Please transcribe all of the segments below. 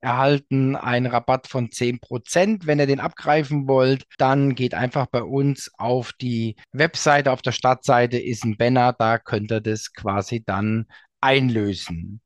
erhalten einen Rabatt von 10%. Wenn ihr den abgreifen wollt, dann geht einfach bei uns auf die Webseite. Auf der Startseite ist ein Banner, da könnt ihr das quasi dann einlösen.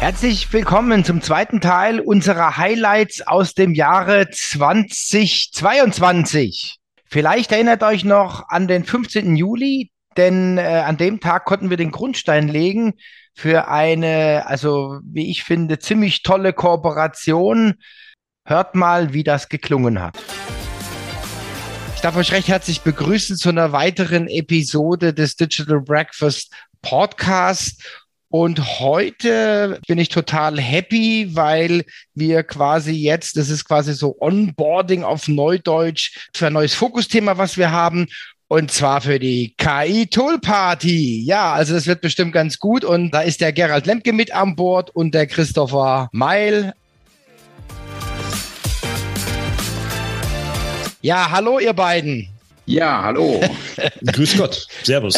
Herzlich willkommen zum zweiten Teil unserer Highlights aus dem Jahre 2022. Vielleicht erinnert euch noch an den 15. Juli, denn äh, an dem Tag konnten wir den Grundstein legen für eine, also wie ich finde, ziemlich tolle Kooperation. Hört mal, wie das geklungen hat. Ich darf euch recht herzlich begrüßen zu einer weiteren Episode des Digital Breakfast Podcast. Und heute bin ich total happy, weil wir quasi jetzt, das ist quasi so Onboarding auf Neudeutsch für ein neues Fokusthema, was wir haben. Und zwar für die KI Tool Party. Ja, also das wird bestimmt ganz gut. Und da ist der Gerald Lemke mit an Bord und der Christopher Meil. Ja, hallo ihr beiden. Ja, hallo. Grüß Gott. Servus.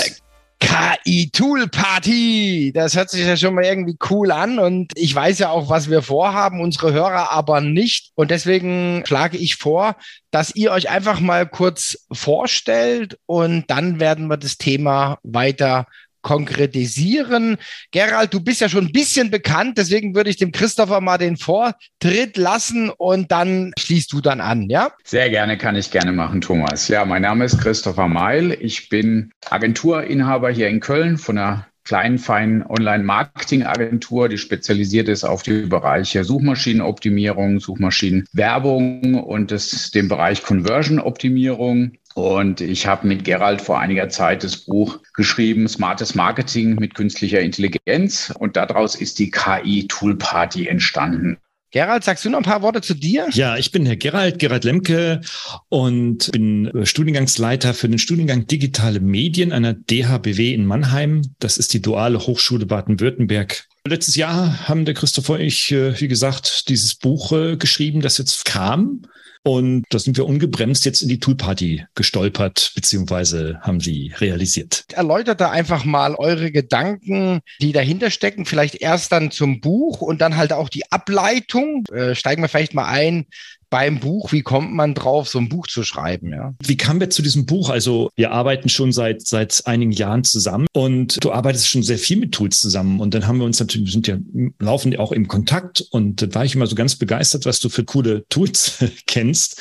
KI-Tool-Party. Das hört sich ja schon mal irgendwie cool an und ich weiß ja auch, was wir vorhaben, unsere Hörer aber nicht. Und deswegen schlage ich vor, dass ihr euch einfach mal kurz vorstellt und dann werden wir das Thema weiter konkretisieren. Gerald, du bist ja schon ein bisschen bekannt, deswegen würde ich dem Christopher mal den Vortritt lassen und dann schließt du dann an, ja? Sehr gerne, kann ich gerne machen, Thomas. Ja, mein Name ist Christopher Meil. Ich bin Agenturinhaber hier in Köln von einer kleinen, feinen Online-Marketing-Agentur, die spezialisiert ist auf die Bereiche Suchmaschinenoptimierung, Suchmaschinenwerbung und das, den Bereich Conversion-Optimierung. Und ich habe mit Gerald vor einiger Zeit das Buch geschrieben, Smartes Marketing mit künstlicher Intelligenz. Und daraus ist die KI Tool Party entstanden. Gerald, sagst du noch ein paar Worte zu dir? Ja, ich bin Herr Gerald, Gerald Lemke und bin Studiengangsleiter für den Studiengang Digitale Medien einer DHBW in Mannheim. Das ist die Duale Hochschule Baden-Württemberg. Letztes Jahr haben der Christopher und ich, äh, wie gesagt, dieses Buch äh, geschrieben, das jetzt kam. Und da sind wir ungebremst jetzt in die Toolparty gestolpert, beziehungsweise haben sie realisiert. Erläutert da einfach mal eure Gedanken, die dahinter stecken. Vielleicht erst dann zum Buch und dann halt auch die Ableitung. Äh, steigen wir vielleicht mal ein beim Buch, wie kommt man drauf, so ein Buch zu schreiben? Ja? Wie kamen wir zu diesem Buch? Also wir arbeiten schon seit seit einigen Jahren zusammen und du arbeitest schon sehr viel mit Tools zusammen. Und dann haben wir uns natürlich, wir sind ja laufen auch im Kontakt und da war ich immer so ganz begeistert, was du für coole Tools kennst.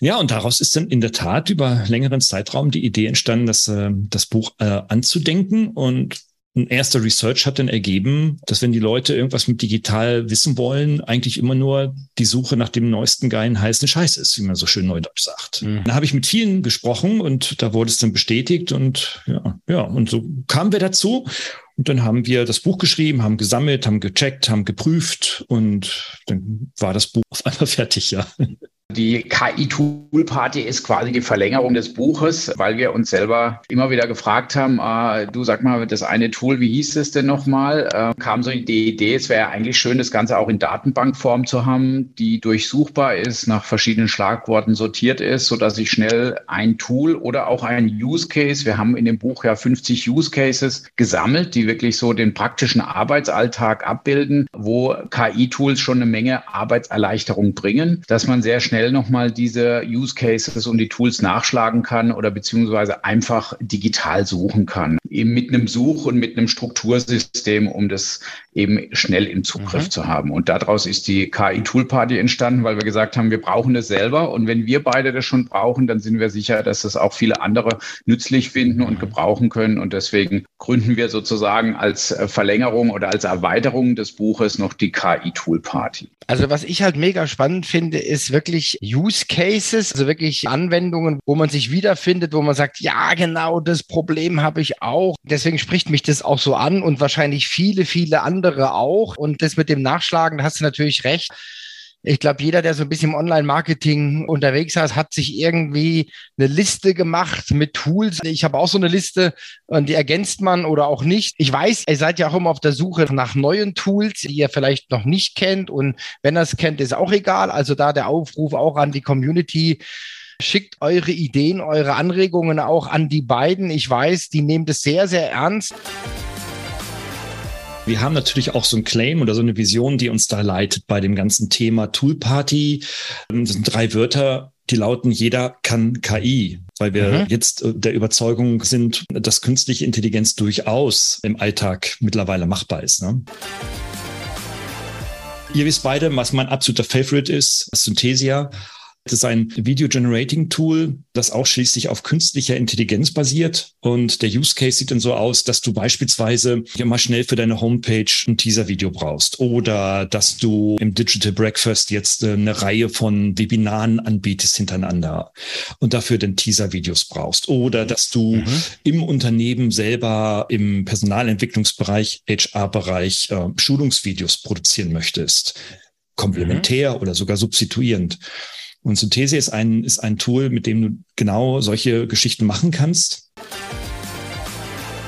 Ja, und daraus ist dann in der Tat über längeren Zeitraum die Idee entstanden, das, äh, das Buch äh, anzudenken. Und ein erster Research hat dann ergeben, dass wenn die Leute irgendwas mit digital wissen wollen, eigentlich immer nur die Suche nach dem neuesten geilen heißen Scheiß ist, wie man so schön neudeutsch sagt. Mhm. Dann habe ich mit vielen gesprochen und da wurde es dann bestätigt und ja, ja, und so kamen wir dazu. Und dann haben wir das Buch geschrieben, haben gesammelt, haben gecheckt, haben geprüft und dann war das Buch auf einmal fertig, ja. Die KI-Tool-Party ist quasi die Verlängerung des Buches, weil wir uns selber immer wieder gefragt haben, äh, du sag mal, das eine Tool, wie hieß es denn nochmal? Äh, kam so die Idee, es wäre eigentlich schön, das Ganze auch in Datenbankform zu haben, die durchsuchbar ist, nach verschiedenen Schlagworten sortiert ist, sodass ich schnell ein Tool oder auch ein Use Case, wir haben in dem Buch ja 50 Use Cases gesammelt, die wirklich so den praktischen Arbeitsalltag abbilden, wo KI-Tools schon eine Menge Arbeitserleichterung bringen, dass man sehr schnell schnell nochmal diese Use Cases und die Tools nachschlagen kann oder beziehungsweise einfach digital suchen kann. Eben mit einem Such- und mit einem Struktursystem, um das eben schnell im Zugriff mhm. zu haben. Und daraus ist die KI Tool Party entstanden, weil wir gesagt haben, wir brauchen das selber. Und wenn wir beide das schon brauchen, dann sind wir sicher, dass das auch viele andere nützlich finden und mhm. gebrauchen können. Und deswegen gründen wir sozusagen als äh, Verlängerung oder als Erweiterung des Buches noch die KI Tool Party. Also was ich halt mega spannend finde, ist wirklich Use Cases, also wirklich Anwendungen, wo man sich wiederfindet, wo man sagt, ja, genau das Problem habe ich auch auch. Deswegen spricht mich das auch so an und wahrscheinlich viele, viele andere auch. Und das mit dem Nachschlagen, da hast du natürlich recht. Ich glaube, jeder, der so ein bisschen im Online-Marketing unterwegs ist, hat sich irgendwie eine Liste gemacht mit Tools. Ich habe auch so eine Liste und die ergänzt man oder auch nicht. Ich weiß, ihr seid ja auch immer auf der Suche nach neuen Tools, die ihr vielleicht noch nicht kennt. Und wenn ihr es kennt, ist auch egal. Also da der Aufruf auch an die Community. Schickt eure Ideen, eure Anregungen auch an die beiden. Ich weiß, die nehmen das sehr, sehr ernst. Wir haben natürlich auch so ein Claim oder so eine Vision, die uns da leitet bei dem ganzen Thema Tool Party. Das sind drei Wörter, die lauten, jeder kann KI, weil wir mhm. jetzt äh, der Überzeugung sind, dass künstliche Intelligenz durchaus im Alltag mittlerweile machbar ist. Ne? Ihr wisst beide, was mein absoluter Favorite ist, Synthesia. Das ist ein Video-Generating-Tool, das auch schließlich auf künstlicher Intelligenz basiert. Und der Use Case sieht dann so aus, dass du beispielsweise ja mal schnell für deine Homepage ein Teaser-Video brauchst oder dass du im Digital Breakfast jetzt äh, eine Reihe von Webinaren anbietest hintereinander und dafür dann Teaser-Videos brauchst oder dass du mhm. im Unternehmen selber im Personalentwicklungsbereich, HR-Bereich äh, Schulungsvideos produzieren möchtest komplementär mhm. oder sogar substituierend. Und Synthese ist ein, ist ein Tool, mit dem du genau solche Geschichten machen kannst.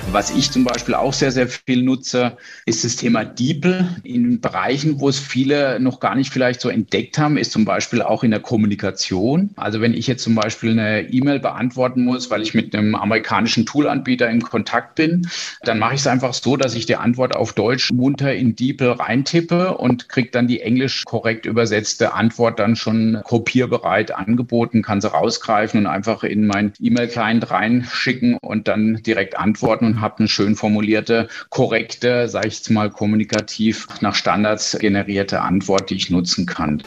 Was ich zum Beispiel auch sehr, sehr viel nutze, ist das Thema DeepL. In Bereichen, wo es viele noch gar nicht vielleicht so entdeckt haben, ist zum Beispiel auch in der Kommunikation. Also wenn ich jetzt zum Beispiel eine E-Mail beantworten muss, weil ich mit einem amerikanischen Toolanbieter in Kontakt bin, dann mache ich es einfach so, dass ich die Antwort auf Deutsch munter in DeepL reintippe und kriege dann die englisch korrekt übersetzte Antwort dann schon kopierbereit angeboten, kann sie rausgreifen und einfach in mein E-Mail-Client reinschicken und dann direkt antworten und habe eine schön formulierte, korrekte, sage ich jetzt mal kommunikativ nach Standards generierte Antwort, die ich nutzen kann.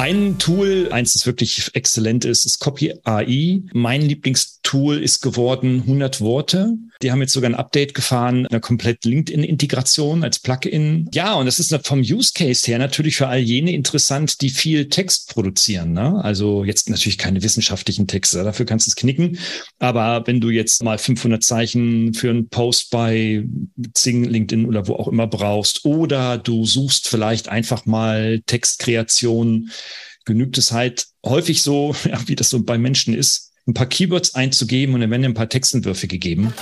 Ein Tool, eins, das wirklich exzellent ist, ist Copy AI. Mein Lieblingstool ist geworden 100 Worte. Die haben jetzt sogar ein Update gefahren, eine komplett LinkedIn-Integration als Plugin. Ja, und das ist vom Use Case her natürlich für all jene interessant, die viel Text produzieren. Ne? Also jetzt natürlich keine wissenschaftlichen Texte, dafür kannst du es knicken. Aber wenn du jetzt mal 500 Zeichen für einen Post bei Zing, LinkedIn oder wo auch immer brauchst, oder du suchst vielleicht einfach mal Textkreation, genügt es halt häufig so, ja, wie das so bei Menschen ist, ein paar Keywords einzugeben und dann werden ein paar Textentwürfe gegeben.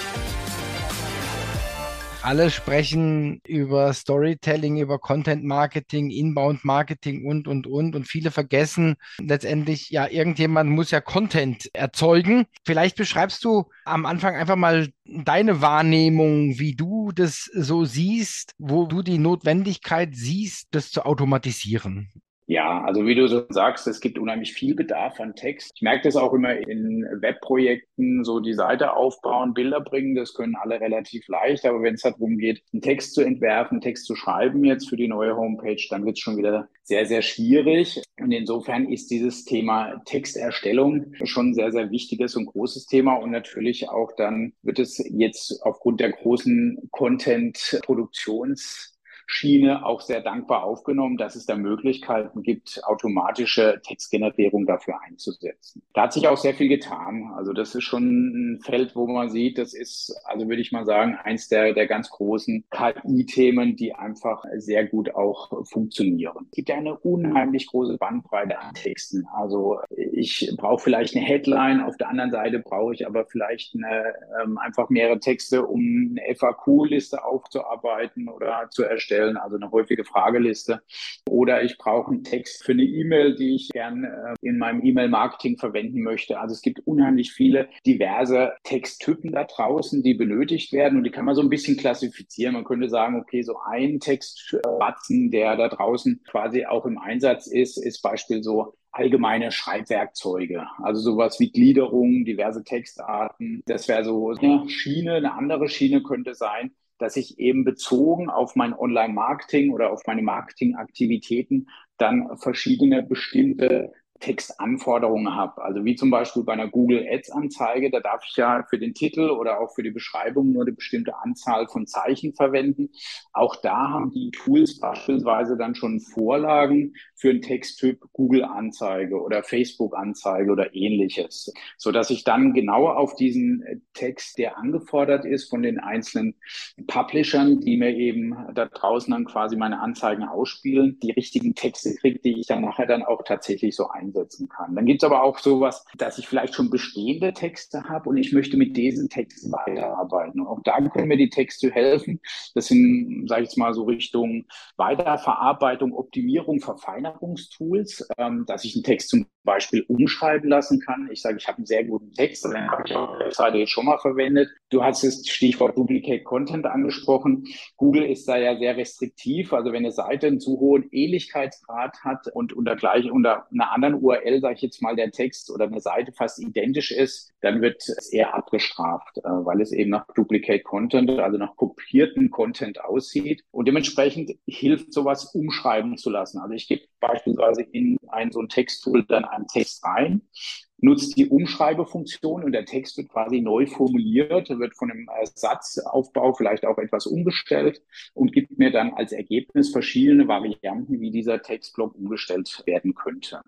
Alle sprechen über Storytelling, über Content Marketing, Inbound Marketing und, und, und. Und viele vergessen letztendlich, ja, irgendjemand muss ja Content erzeugen. Vielleicht beschreibst du am Anfang einfach mal deine Wahrnehmung, wie du das so siehst, wo du die Notwendigkeit siehst, das zu automatisieren. Ja, also wie du so sagst, es gibt unheimlich viel Bedarf an Text. Ich merke das auch immer in Webprojekten, so die Seite aufbauen, Bilder bringen, das können alle relativ leicht. Aber wenn es darum geht, einen Text zu entwerfen, einen Text zu schreiben jetzt für die neue Homepage, dann wird es schon wieder sehr, sehr schwierig. Und insofern ist dieses Thema Texterstellung schon ein sehr, sehr wichtiges und großes Thema. Und natürlich auch dann wird es jetzt aufgrund der großen Content-Produktions Schiene auch sehr dankbar aufgenommen, dass es da Möglichkeiten gibt, automatische Textgenerierung dafür einzusetzen. Da hat sich auch sehr viel getan. Also das ist schon ein Feld, wo man sieht, das ist, also würde ich mal sagen, eins der, der ganz großen KI-Themen, die einfach sehr gut auch funktionieren. Es gibt ja eine unheimlich große Bandbreite an Texten. Also ich brauche vielleicht eine Headline, auf der anderen Seite brauche ich aber vielleicht eine, ähm, einfach mehrere Texte, um eine FAQ-Liste aufzuarbeiten oder zu erstellen stellen, also eine häufige Frageliste. Oder ich brauche einen Text für eine E-Mail, die ich gerne äh, in meinem E-Mail-Marketing verwenden möchte. Also es gibt unheimlich viele diverse Texttypen da draußen, die benötigt werden und die kann man so ein bisschen klassifizieren. Man könnte sagen, okay, so ein Textbatzen, der da draußen quasi auch im Einsatz ist, ist Beispiel so allgemeine Schreibwerkzeuge, also sowas wie Gliederung, diverse Textarten. Das wäre so eine Schiene. Eine andere Schiene könnte sein, dass ich eben bezogen auf mein Online-Marketing oder auf meine Marketingaktivitäten dann verschiedene bestimmte Textanforderungen habe. Also wie zum Beispiel bei einer Google Ads Anzeige, da darf ich ja für den Titel oder auch für die Beschreibung nur eine bestimmte Anzahl von Zeichen verwenden. Auch da haben die Tools beispielsweise dann schon Vorlagen für einen Texttyp Google Anzeige oder Facebook Anzeige oder ähnliches, so dass ich dann genau auf diesen Text, der angefordert ist von den einzelnen Publishern, die mir eben da draußen dann quasi meine Anzeigen ausspielen, die richtigen Texte kriege, die ich dann nachher dann auch tatsächlich so einsetzen kann. Dann gibt es aber auch sowas, dass ich vielleicht schon bestehende Texte habe und ich möchte mit diesen Texten weiterarbeiten. Und auch da können mir die Texte helfen. Das sind, sage ich jetzt mal, so Richtung Weiterverarbeitung, Optimierung, Verfeinerungstools, ähm, dass ich einen Text zum Beispiel umschreiben lassen kann. Ich sage, ich habe einen sehr guten Text, den habe ich auf der Seite jetzt schon mal verwendet. Du hast das Stichwort Duplicate Content angesprochen. Google ist da ja sehr restriktiv. Also wenn eine Seite einen zu hohen Ähnlichkeitsgrad hat und unter gleich unter einer anderen URL, sage ich jetzt mal, der Text oder eine Seite fast identisch ist, dann wird es eher abgestraft, äh, weil es eben nach Duplicate Content, also nach kopierten Content aussieht. Und dementsprechend hilft sowas umschreiben zu lassen. Also ich gebe beispielsweise in ein so ein Texttool dann einen Text rein, nutzt die Umschreibefunktion und der Text wird quasi neu formuliert, wird von einem Satzaufbau vielleicht auch etwas umgestellt und gibt mir dann als Ergebnis verschiedene Varianten, wie dieser Textblock umgestellt werden könnte.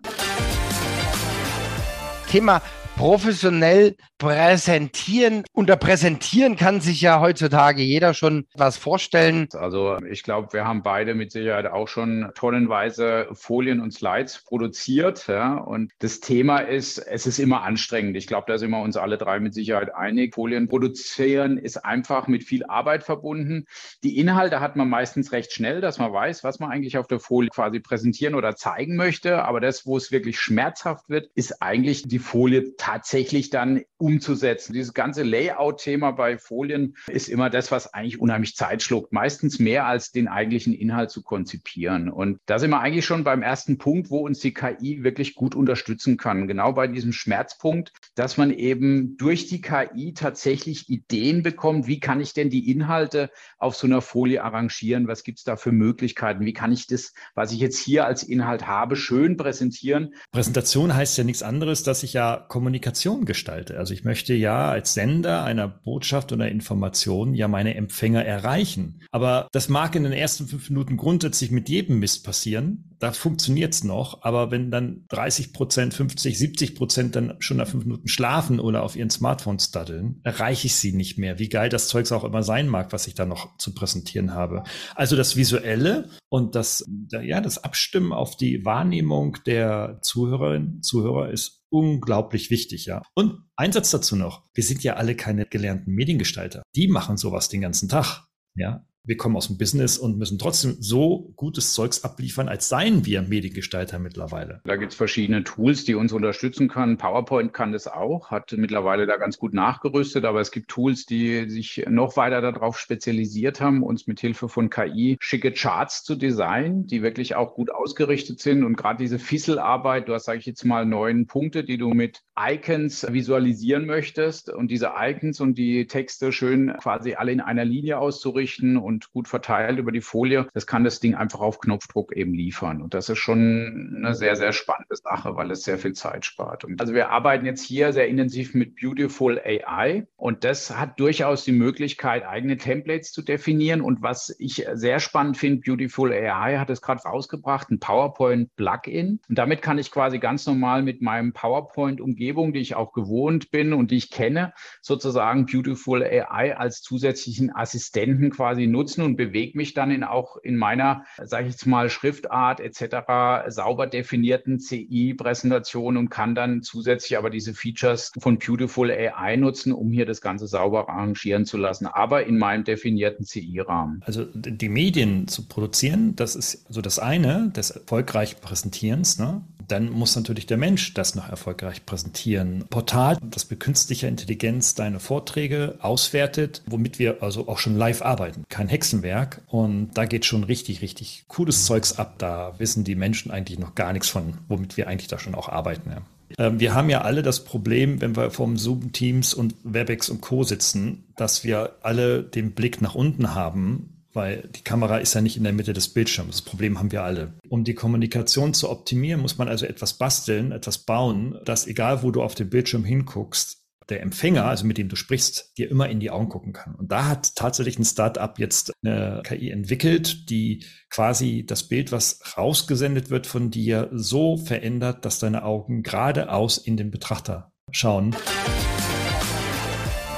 Thema professionell präsentieren. Unter präsentieren kann sich ja heutzutage jeder schon was vorstellen. Also ich glaube, wir haben beide mit Sicherheit auch schon tonnenweise Folien und Slides produziert. Ja? Und das Thema ist, es ist immer anstrengend. Ich glaube, da sind wir uns alle drei mit Sicherheit einig. Folien produzieren ist einfach mit viel Arbeit verbunden. Die Inhalte hat man meistens recht schnell, dass man weiß, was man eigentlich auf der Folie quasi präsentieren oder zeigen möchte. Aber das, wo es wirklich schmerzhaft wird, ist eigentlich die Folie tatsächlich dann umzusetzen. Dieses ganze Layout-Thema bei Folien ist immer das, was eigentlich unheimlich Zeit schluckt. Meistens mehr als den eigentlichen Inhalt zu konzipieren. Und da sind wir eigentlich schon beim ersten Punkt, wo uns die KI wirklich gut unterstützen kann. Genau bei diesem Schmerzpunkt, dass man eben durch die KI tatsächlich Ideen bekommt, wie kann ich denn die Inhalte auf so einer Folie arrangieren? Was gibt es da für Möglichkeiten? Wie kann ich das, was ich jetzt hier als Inhalt habe, schön präsentieren? Präsentation heißt ja nichts anderes, dass ich ja Kommunikation gestalte. Also ich möchte ja als Sender einer Botschaft oder Information ja meine Empfänger erreichen. Aber das mag in den ersten fünf Minuten grundsätzlich mit jedem Mist passieren. Da funktioniert's noch. Aber wenn dann 30 Prozent, 50, 70 Prozent dann schon nach fünf Minuten schlafen oder auf ihren Smartphones daddeln, erreiche ich sie nicht mehr. Wie geil das Zeugs auch immer sein mag, was ich da noch zu präsentieren habe. Also das Visuelle und das, ja, das Abstimmen auf die Wahrnehmung der Zuhörerinnen, Zuhörer ist unglaublich wichtig, ja. Und ein Satz dazu noch. Wir sind ja alle keine gelernten Mediengestalter. Die machen sowas den ganzen Tag, ja wir kommen aus dem Business und müssen trotzdem so gutes Zeugs abliefern, als seien wir Mediengestalter mittlerweile. Da gibt es verschiedene Tools, die uns unterstützen können. PowerPoint kann das auch, hat mittlerweile da ganz gut nachgerüstet, aber es gibt Tools, die sich noch weiter darauf spezialisiert haben, uns mit Hilfe von KI schicke Charts zu designen, die wirklich auch gut ausgerichtet sind. Und gerade diese Fisselarbeit, du hast, sage ich jetzt mal, neun Punkte, die du mit Icons visualisieren möchtest und diese Icons und die Texte schön quasi alle in einer Linie auszurichten und gut verteilt über die Folie. Das kann das Ding einfach auf Knopfdruck eben liefern. Und das ist schon eine sehr, sehr spannende Sache, weil es sehr viel Zeit spart. Und also wir arbeiten jetzt hier sehr intensiv mit Beautiful AI und das hat durchaus die Möglichkeit, eigene Templates zu definieren. Und was ich sehr spannend finde, Beautiful AI hat es gerade rausgebracht, ein PowerPoint-Plugin. Und damit kann ich quasi ganz normal mit meinem PowerPoint-Umgebung, die ich auch gewohnt bin und die ich kenne, sozusagen Beautiful AI als zusätzlichen Assistenten quasi nutzen nutzen und bewege mich dann in auch in meiner, sage ich jetzt mal, Schriftart etc. sauber definierten CI-Präsentation und kann dann zusätzlich aber diese Features von Beautiful AI nutzen, um hier das Ganze sauber arrangieren zu lassen, aber in meinem definierten CI-Rahmen. Also die Medien zu produzieren, das ist so das eine des erfolgreichen Präsentierens. Ne? dann muss natürlich der Mensch das noch erfolgreich präsentieren. Portal, das mit künstlicher Intelligenz deine Vorträge auswertet, womit wir also auch schon live arbeiten. Kein Hexenwerk. Und da geht schon richtig, richtig cooles Zeugs ab. Da wissen die Menschen eigentlich noch gar nichts von, womit wir eigentlich da schon auch arbeiten. Ja. Ähm, wir haben ja alle das Problem, wenn wir vom Zoom-Teams und Webex und Co. sitzen, dass wir alle den Blick nach unten haben weil die Kamera ist ja nicht in der Mitte des Bildschirms. Das Problem haben wir alle. Um die Kommunikation zu optimieren, muss man also etwas basteln, etwas bauen, dass egal wo du auf dem Bildschirm hinguckst, der Empfänger, also mit dem du sprichst, dir immer in die Augen gucken kann. Und da hat tatsächlich ein Startup jetzt eine KI entwickelt, die quasi das Bild, was rausgesendet wird von dir, so verändert, dass deine Augen geradeaus in den Betrachter schauen.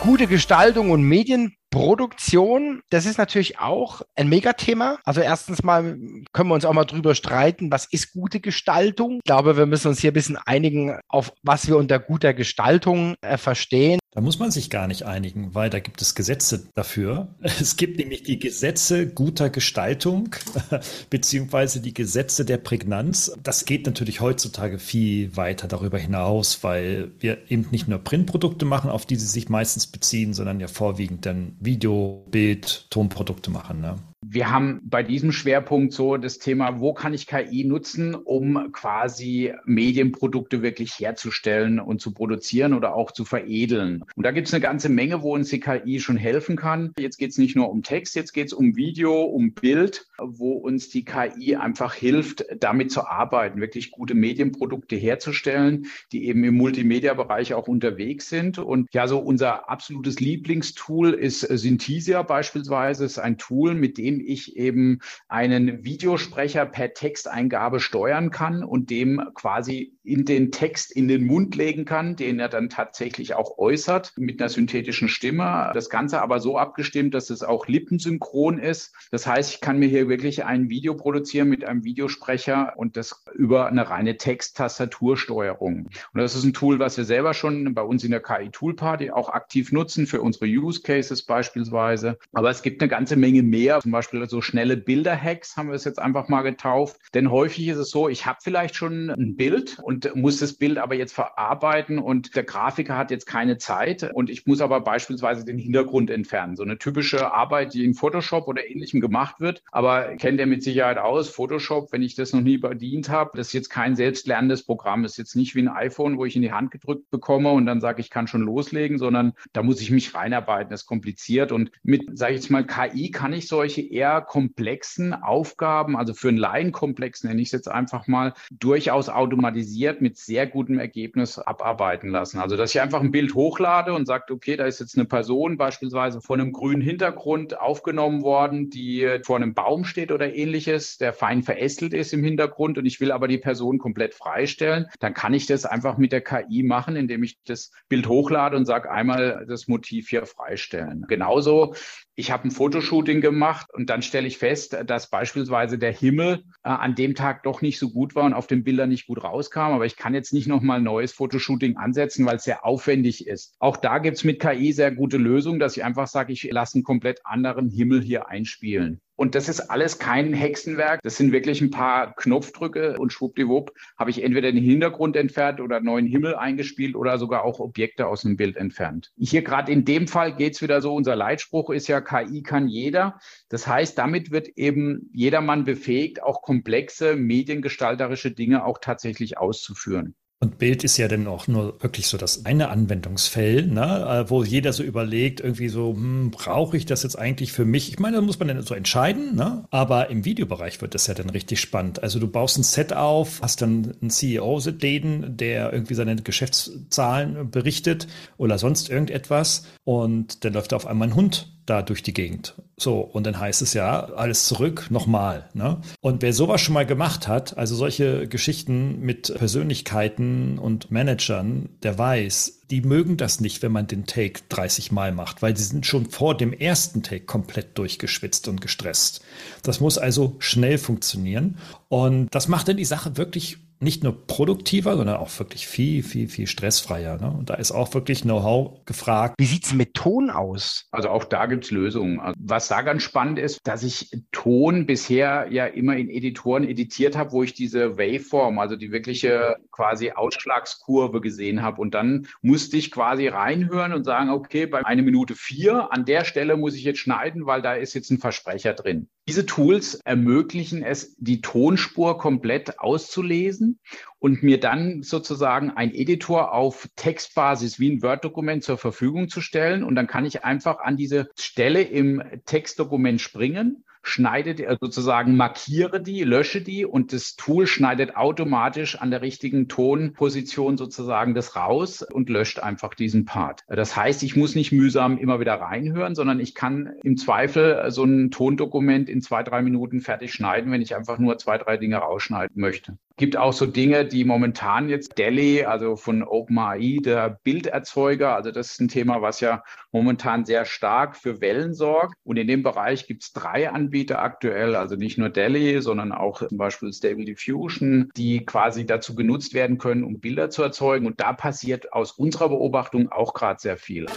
Gute Gestaltung und Medien Produktion, das ist natürlich auch ein Megathema. Also erstens mal können wir uns auch mal drüber streiten, was ist gute Gestaltung. Ich glaube, wir müssen uns hier ein bisschen einigen, auf was wir unter guter Gestaltung äh, verstehen. Da muss man sich gar nicht einigen, weil da gibt es Gesetze dafür. Es gibt nämlich die Gesetze guter Gestaltung beziehungsweise die Gesetze der Prägnanz. Das geht natürlich heutzutage viel weiter darüber hinaus, weil wir eben nicht nur Printprodukte machen, auf die sie sich meistens beziehen, sondern ja vorwiegend dann Video, Bild, Tonprodukte machen. Ne? Wir haben bei diesem Schwerpunkt so das Thema, wo kann ich KI nutzen, um quasi Medienprodukte wirklich herzustellen und zu produzieren oder auch zu veredeln. Und da gibt es eine ganze Menge, wo uns die KI schon helfen kann. Jetzt geht es nicht nur um Text, jetzt geht es um Video, um Bild, wo uns die KI einfach hilft, damit zu arbeiten, wirklich gute Medienprodukte herzustellen, die eben im Multimedia-Bereich auch unterwegs sind. Und ja, so unser absolutes Lieblingstool ist Synthesia beispielsweise, ist ein Tool, mit dem ich eben einen Videosprecher per Texteingabe steuern kann und dem quasi in den Text in den Mund legen kann, den er dann tatsächlich auch äußert mit einer synthetischen Stimme. Das Ganze aber so abgestimmt, dass es auch lippensynchron ist. Das heißt, ich kann mir hier wirklich ein Video produzieren mit einem Videosprecher und das über eine reine Text-Tastatursteuerung. Und das ist ein Tool, was wir selber schon bei uns in der KI Tool Party auch aktiv nutzen für unsere Use Cases beispielsweise. Aber es gibt eine ganze Menge mehr, zum Beispiel so schnelle Bilder-Hacks haben wir es jetzt einfach mal getauft. Denn häufig ist es so, ich habe vielleicht schon ein Bild und muss das Bild aber jetzt verarbeiten und der Grafiker hat jetzt keine Zeit und ich muss aber beispielsweise den Hintergrund entfernen. So eine typische Arbeit, die in Photoshop oder ähnlichem gemacht wird. Aber kennt ihr mit Sicherheit aus, Photoshop, wenn ich das noch nie bedient habe, das ist jetzt kein selbstlernendes Programm. Das ist jetzt nicht wie ein iPhone, wo ich in die Hand gedrückt bekomme und dann sage, ich kann schon loslegen, sondern da muss ich mich reinarbeiten. Das ist kompliziert. Und mit, sage ich jetzt mal, KI kann ich solche eher komplexen Aufgaben, also für einen Laienkomplex nenne ich es jetzt einfach mal, durchaus automatisiert mit sehr gutem Ergebnis abarbeiten lassen. Also dass ich einfach ein Bild hochlade und sagt, okay, da ist jetzt eine Person beispielsweise vor einem grünen Hintergrund aufgenommen worden, die vor einem Baum steht oder ähnliches, der fein verästelt ist im Hintergrund und ich will aber die Person komplett freistellen, dann kann ich das einfach mit der KI machen, indem ich das Bild hochlade und sage einmal das Motiv hier freistellen. Genauso ich habe ein Fotoshooting gemacht und dann stelle ich fest, dass beispielsweise der Himmel äh, an dem Tag doch nicht so gut war und auf den Bildern nicht gut rauskam. Aber ich kann jetzt nicht nochmal neues Fotoshooting ansetzen, weil es sehr aufwendig ist. Auch da gibt es mit KI sehr gute Lösungen, dass ich einfach sage, ich lasse einen komplett anderen Himmel hier einspielen. Und das ist alles kein Hexenwerk. Das sind wirklich ein paar Knopfdrücke und schwuppdiwupp habe ich entweder den Hintergrund entfernt oder neuen Himmel eingespielt oder sogar auch Objekte aus dem Bild entfernt. Hier gerade in dem Fall geht es wieder so, unser Leitspruch ist ja, KI kann jeder. Das heißt, damit wird eben jedermann befähigt, auch komplexe mediengestalterische Dinge auch tatsächlich auszuführen. Und Bild ist ja dann auch nur wirklich so das eine Anwendungsfeld, ne? Äh, wo jeder so überlegt, irgendwie so, hm, brauche ich das jetzt eigentlich für mich? Ich meine, da muss man dann so entscheiden, ne? aber im Videobereich wird das ja dann richtig spannend. Also du baust ein Set auf, hast dann einen CEO den, der irgendwie seine Geschäftszahlen berichtet oder sonst irgendetwas und dann läuft da auf einmal ein Hund da durch die Gegend. So, und dann heißt es ja, alles zurück, nochmal. Ne? Und wer sowas schon mal gemacht hat, also solche Geschichten mit Persönlichkeiten und Managern, der weiß, die mögen das nicht, wenn man den Take 30 Mal macht, weil sie sind schon vor dem ersten Take komplett durchgeschwitzt und gestresst. Das muss also schnell funktionieren. Und das macht dann die Sache wirklich nicht nur produktiver, sondern auch wirklich viel, viel, viel stressfreier. Ne? Und da ist auch wirklich Know-how gefragt. Wie sieht es mit Ton aus? Also auch da gibt es Lösungen. Also was da ganz spannend ist, dass ich Ton bisher ja immer in Editoren editiert habe, wo ich diese Waveform, also die wirkliche quasi Ausschlagskurve gesehen habe. Und dann musste ich quasi reinhören und sagen, okay, bei einer Minute vier, an der Stelle muss ich jetzt schneiden, weil da ist jetzt ein Versprecher drin. Diese Tools ermöglichen es, die Tonspur komplett auszulesen und mir dann sozusagen ein Editor auf Textbasis wie ein Word-Dokument zur Verfügung zu stellen. Und dann kann ich einfach an diese Stelle im Textdokument springen schneide die, äh, sozusagen markiere die, lösche die und das Tool schneidet automatisch an der richtigen Tonposition sozusagen das raus und löscht einfach diesen Part. Das heißt, ich muss nicht mühsam immer wieder reinhören, sondern ich kann im Zweifel so ein Tondokument in zwei, drei Minuten fertig schneiden, wenn ich einfach nur zwei, drei Dinge rausschneiden möchte gibt auch so Dinge, die momentan jetzt Delhi, also von OpenAI, der Bilderzeuger, also das ist ein Thema, was ja momentan sehr stark für Wellen sorgt. Und in dem Bereich gibt es drei Anbieter aktuell, also nicht nur Delhi, sondern auch zum Beispiel Stable Diffusion, die quasi dazu genutzt werden können, um Bilder zu erzeugen. Und da passiert aus unserer Beobachtung auch gerade sehr viel.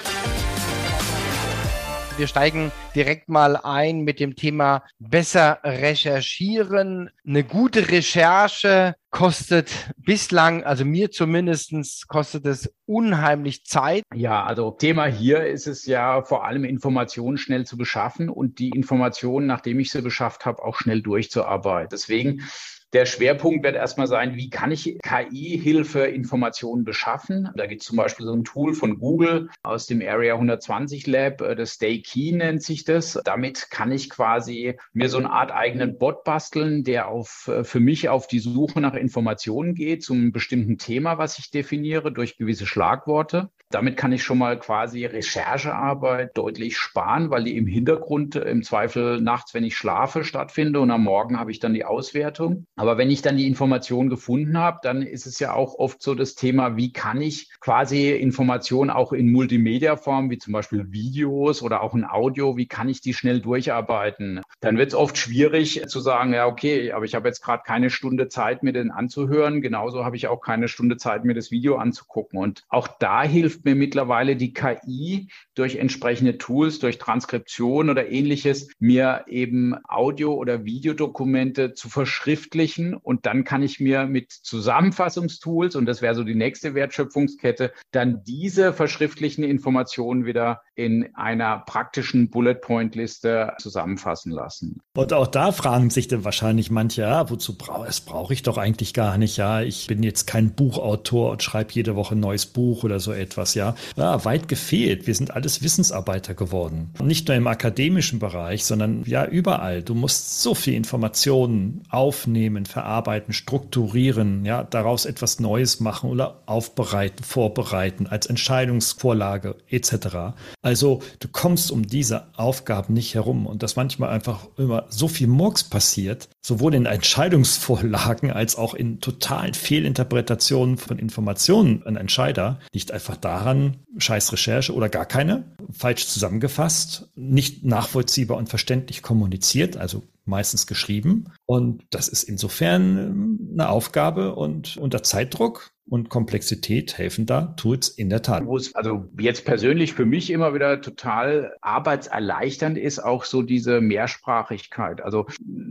Wir steigen direkt mal ein mit dem Thema besser recherchieren. Eine gute Recherche kostet bislang, also mir zumindest, kostet es unheimlich Zeit. Ja, also Thema hier ist es ja vor allem Informationen schnell zu beschaffen und die Informationen, nachdem ich sie beschafft habe, auch schnell durchzuarbeiten. Deswegen der Schwerpunkt wird erstmal sein, wie kann ich KI-Hilfe Informationen beschaffen? Da gibt es zum Beispiel so ein Tool von Google aus dem Area 120 Lab, äh, das Stay Key nennt sich das. Damit kann ich quasi mir so eine Art eigenen Bot basteln, der auf, äh, für mich auf die Suche nach Informationen geht zum bestimmten Thema, was ich definiere durch gewisse Schlagworte. Damit kann ich schon mal quasi Recherchearbeit deutlich sparen, weil die im Hintergrund im Zweifel nachts, wenn ich schlafe, stattfindet und am Morgen habe ich dann die Auswertung. Aber wenn ich dann die Information gefunden habe, dann ist es ja auch oft so das Thema, wie kann ich quasi Informationen auch in Multimedia-Form, wie zum Beispiel Videos oder auch ein Audio, wie kann ich die schnell durcharbeiten? Dann wird es oft schwierig zu sagen, ja, okay, aber ich habe jetzt gerade keine Stunde Zeit, mir den anzuhören. Genauso habe ich auch keine Stunde Zeit, mir das Video anzugucken. Und auch da hilft hilft mir mittlerweile die KI durch entsprechende Tools, durch Transkription oder ähnliches, mir eben Audio- oder Videodokumente zu verschriftlichen. Und dann kann ich mir mit Zusammenfassungstools, und das wäre so die nächste Wertschöpfungskette, dann diese verschriftlichen Informationen wieder in einer praktischen Bullet-Point-Liste zusammenfassen lassen. Und auch da fragen sich dann wahrscheinlich manche, ja, wozu brauche das brauche ich doch eigentlich gar nicht. Ja, ich bin jetzt kein Buchautor und schreibe jede Woche ein neues Buch oder so etwas etwas, ja. Ja, weit gefehlt. Wir sind alles Wissensarbeiter geworden. nicht nur im akademischen Bereich, sondern ja überall. Du musst so viel Informationen aufnehmen, verarbeiten, strukturieren, ja, daraus etwas Neues machen oder aufbereiten, vorbereiten, als Entscheidungsvorlage etc. Also du kommst um diese Aufgaben nicht herum und dass manchmal einfach immer so viel Murks passiert, sowohl in Entscheidungsvorlagen als auch in totalen Fehlinterpretationen von Informationen an Entscheider, liegt einfach daran, scheiß Recherche oder gar keine, falsch zusammengefasst, nicht nachvollziehbar und verständlich kommuniziert, also meistens geschrieben. Und das ist insofern ähm, eine Aufgabe und unter Zeitdruck und Komplexität helfen da Tools in der Tat. Also jetzt persönlich für mich immer wieder total arbeitserleichternd ist, auch so diese Mehrsprachigkeit. Also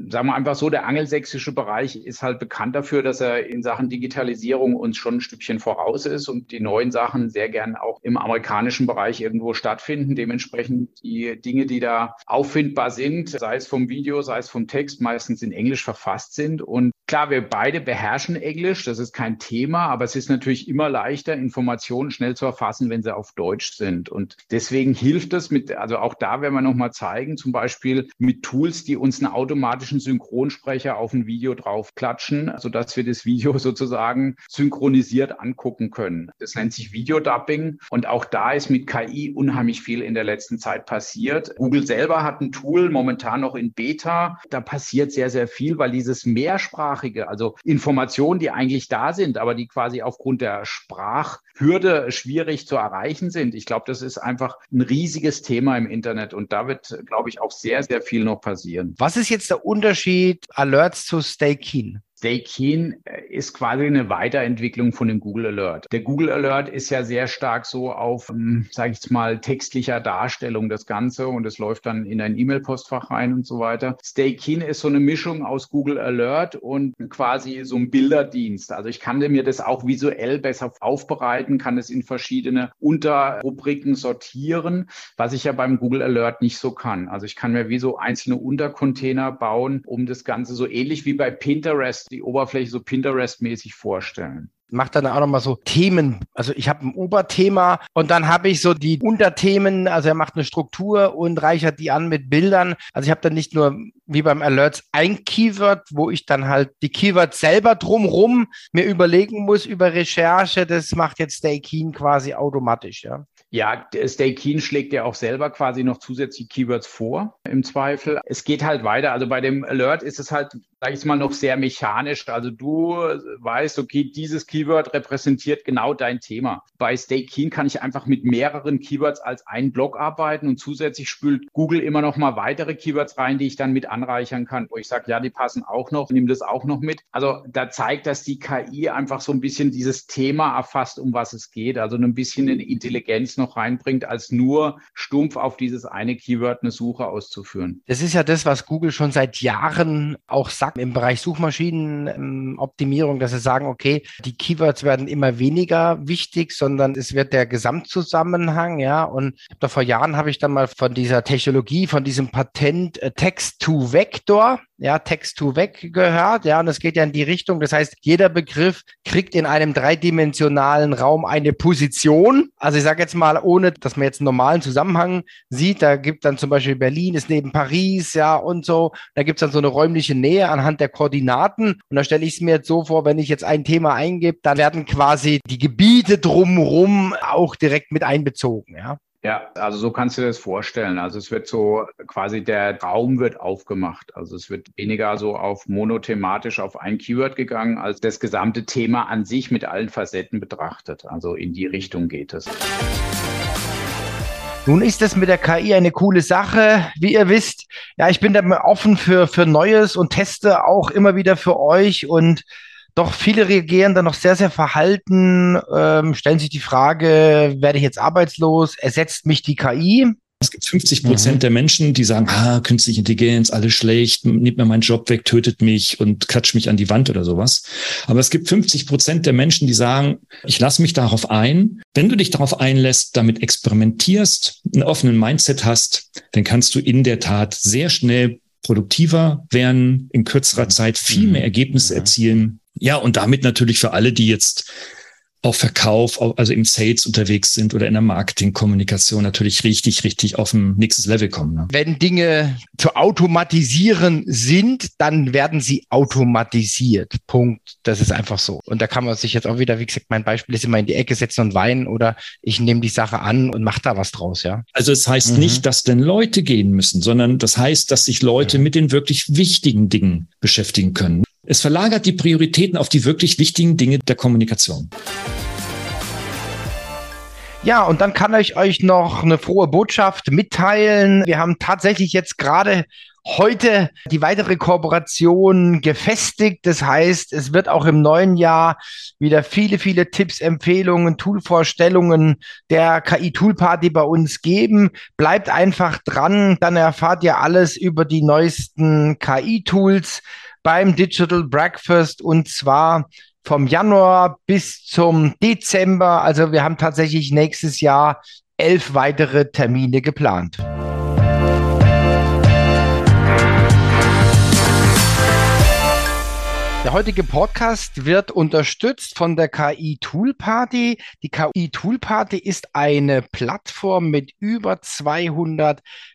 sagen wir einfach so, der angelsächsische Bereich ist halt bekannt dafür, dass er in Sachen Digitalisierung uns schon ein Stückchen voraus ist und die neuen Sachen sehr gern auch im amerikanischen Bereich irgendwo stattfinden. Dementsprechend die Dinge, die da auffindbar sind, sei es vom Video, sei es vom Text, meistens in Englisch verfasst sind. Und klar, wir beide beherrschen Englisch, das ist kein Thema, aber es ist natürlich immer leichter, Informationen schnell zu erfassen, wenn sie auf Deutsch sind. Und deswegen hilft es mit, also auch da werden wir nochmal zeigen, zum Beispiel mit Tools, die uns einen automatischen Synchronsprecher auf ein Video drauf klatschen, sodass wir das Video sozusagen synchronisiert angucken können. Das nennt sich Videodubbing. Und auch da ist mit KI unheimlich viel in der letzten Zeit passiert. Google selber hat ein Tool, momentan noch in Beta. Da passiert sehr, sehr viel, weil dieses mehrsprachige, also Informationen, die eigentlich da sind, aber die quasi quasi aufgrund der Sprachhürde schwierig zu erreichen sind. Ich glaube, das ist einfach ein riesiges Thema im Internet und da wird, glaube ich, auch sehr, sehr viel noch passieren. Was ist jetzt der Unterschied Alerts zu Stay Keen? Stay Keen äh, ist quasi eine Weiterentwicklung von dem Google Alert. Der Google Alert ist ja sehr stark so auf, ähm, sage ich jetzt mal, textlicher Darstellung das Ganze und es läuft dann in ein E-Mail-Postfach rein und so weiter. Stay Keen ist so eine Mischung aus Google Alert und quasi so ein Bilderdienst. Also ich kann mir das auch visuell besser aufbereiten, kann es in verschiedene Unterrubriken sortieren, was ich ja beim Google Alert nicht so kann. Also ich kann mir wie so einzelne Untercontainer bauen, um das Ganze so ähnlich wie bei Pinterest, die Oberfläche so Pinterest-mäßig vorstellen macht dann auch nochmal so Themen. Also ich habe ein Oberthema und dann habe ich so die Unterthemen. Also er macht eine Struktur und reichert die an mit Bildern. Also ich habe dann nicht nur wie beim Alerts ein Keyword, wo ich dann halt die Keywords selber drumrum mir überlegen muss über Recherche. Das macht jetzt Stay Keen quasi automatisch, ja. Ja, Stay Keen schlägt ja auch selber quasi noch zusätzliche Keywords vor, im Zweifel. Es geht halt weiter. Also bei dem Alert ist es halt, sage ich mal, noch sehr mechanisch. Also du weißt, okay, dieses Keyword repräsentiert genau dein Thema. Bei Stay Keen kann ich einfach mit mehreren Keywords als ein Block arbeiten und zusätzlich spült Google immer noch mal weitere Keywords rein, die ich dann mit anreichern kann, wo ich sage, ja, die passen auch noch, nimm das auch noch mit. Also da zeigt, dass die KI einfach so ein bisschen dieses Thema erfasst, um was es geht. Also ein bisschen eine Intelligenz noch reinbringt, als nur stumpf auf dieses eine Keyword eine Suche auszuführen. Das ist ja das, was Google schon seit Jahren auch sagt im Bereich Suchmaschinenoptimierung, dass sie sagen, okay, die Keywords werden immer weniger wichtig, sondern es wird der Gesamtzusammenhang, ja. Und da vor Jahren habe ich dann mal von dieser Technologie, von diesem Patent äh, Text to Vector, ja, Text to Vec gehört, ja, und es geht ja in die Richtung. Das heißt, jeder Begriff kriegt in einem dreidimensionalen Raum eine Position. Also ich sage jetzt mal, ohne dass man jetzt einen normalen Zusammenhang sieht, da gibt dann zum Beispiel Berlin ist neben Paris, ja, und so. Da gibt es dann so eine räumliche Nähe anhand der Koordinaten. Und da stelle ich es mir jetzt so vor, wenn ich jetzt ein Thema eingebe, dann werden quasi die Gebiete drumherum auch direkt mit einbezogen, ja. Ja, also so kannst du dir das vorstellen. Also es wird so quasi der Raum wird aufgemacht. Also es wird weniger so auf monothematisch auf ein Keyword gegangen, als das gesamte Thema an sich mit allen Facetten betrachtet. Also in die Richtung geht es. Nun ist es mit der KI eine coole Sache. Wie ihr wisst, ja, ich bin da offen für, für Neues und teste auch immer wieder für euch und doch viele reagieren dann noch sehr, sehr verhalten, ähm, stellen sich die Frage, werde ich jetzt arbeitslos? Ersetzt mich die KI? Es gibt 50 Prozent mhm. der Menschen, die sagen, ah, künstliche Intelligenz, alles schlecht, nimmt mir meinen Job weg, tötet mich und klatscht mich an die Wand oder sowas. Aber es gibt 50 Prozent der Menschen, die sagen, ich lasse mich darauf ein. Wenn du dich darauf einlässt, damit experimentierst, einen offenen Mindset hast, dann kannst du in der Tat sehr schnell produktiver werden, in kürzerer Zeit viel mehr Ergebnisse erzielen ja, und damit natürlich für alle, die jetzt auf Verkauf, also im Sales unterwegs sind oder in der Marketingkommunikation natürlich richtig, richtig auf ein nächstes Level kommen. Ne? Wenn Dinge zu automatisieren sind, dann werden sie automatisiert. Punkt. Das ist einfach so. Und da kann man sich jetzt auch wieder, wie gesagt, mein Beispiel ist immer in die Ecke setzen und weinen oder ich nehme die Sache an und mache da was draus, ja. Also es heißt mhm. nicht, dass denn Leute gehen müssen, sondern das heißt, dass sich Leute mhm. mit den wirklich wichtigen Dingen beschäftigen können. Es verlagert die Prioritäten auf die wirklich wichtigen Dinge der Kommunikation. Ja, und dann kann ich euch noch eine frohe Botschaft mitteilen. Wir haben tatsächlich jetzt gerade heute die weitere Kooperation gefestigt. Das heißt, es wird auch im neuen Jahr wieder viele, viele Tipps, Empfehlungen, Toolvorstellungen der KI-Tool-Party bei uns geben. Bleibt einfach dran, dann erfahrt ihr alles über die neuesten KI-Tools beim Digital Breakfast und zwar vom Januar bis zum Dezember. Also wir haben tatsächlich nächstes Jahr elf weitere Termine geplant. Der heutige Podcast wird unterstützt von der KI Tool Party. Die KI Tool Party ist eine Plattform mit über 200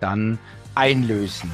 dann einlösen.